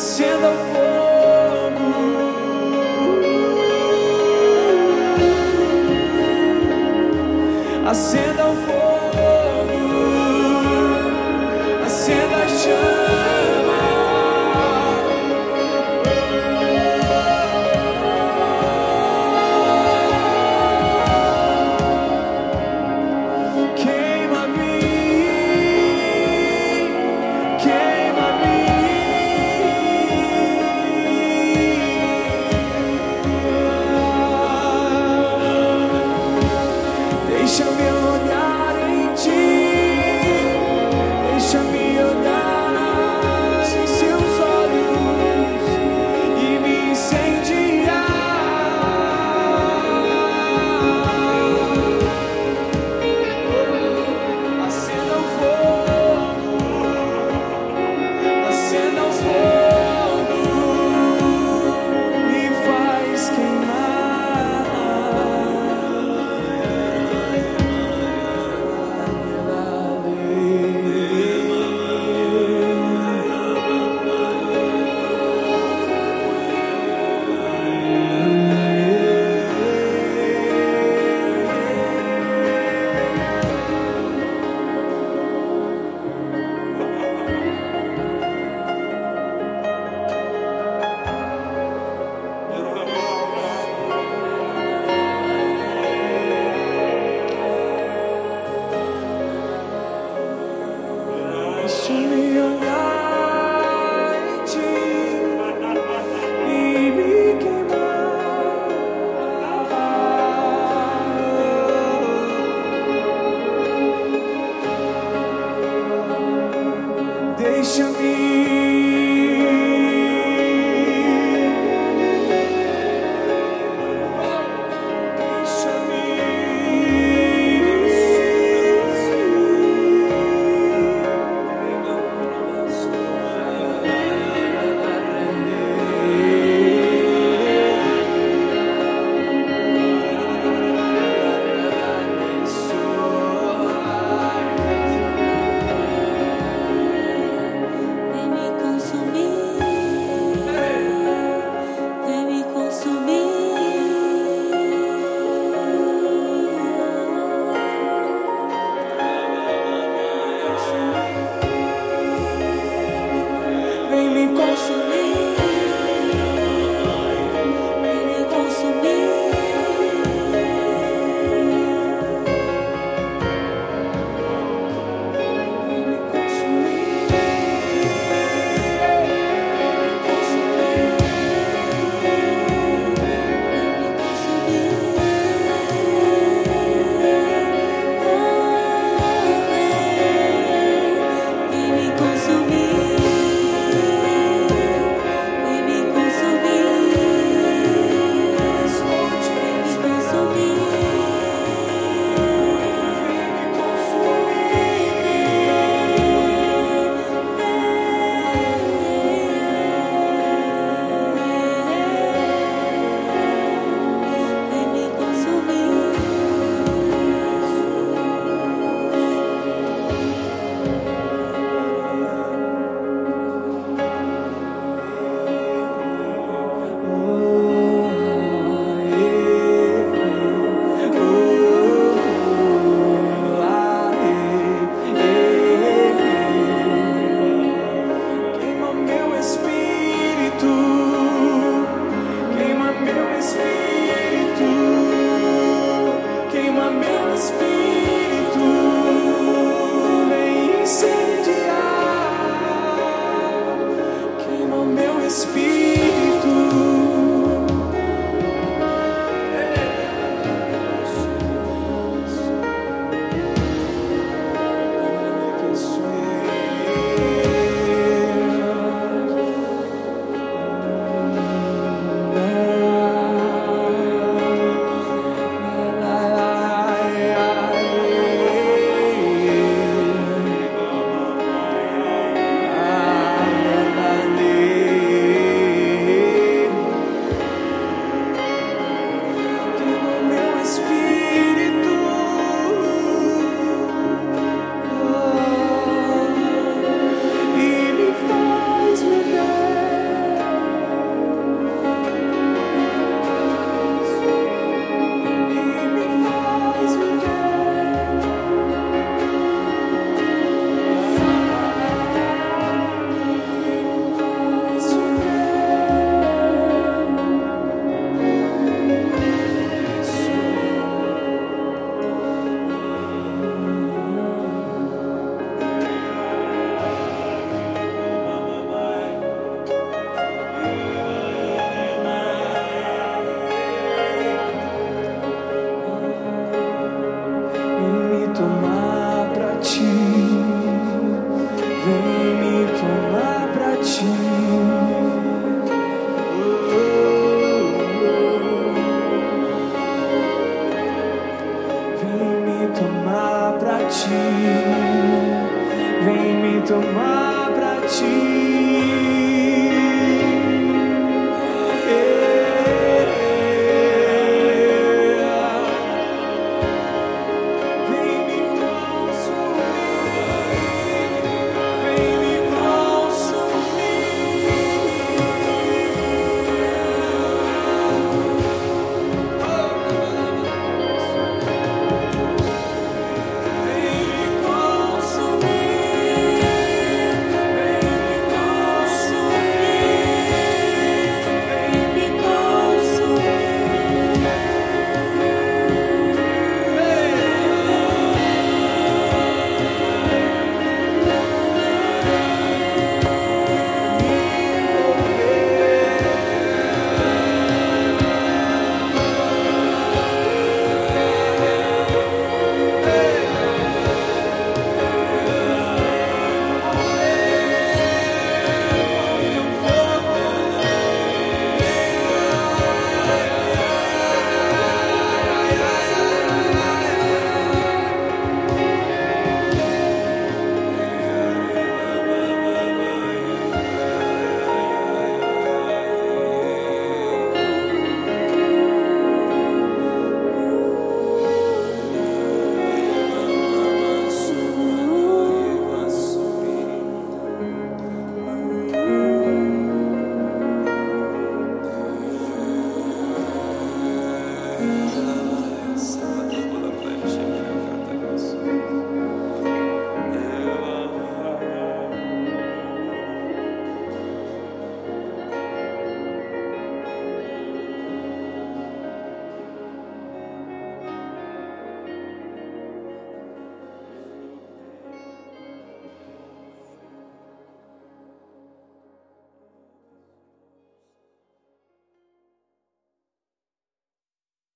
se me consumir.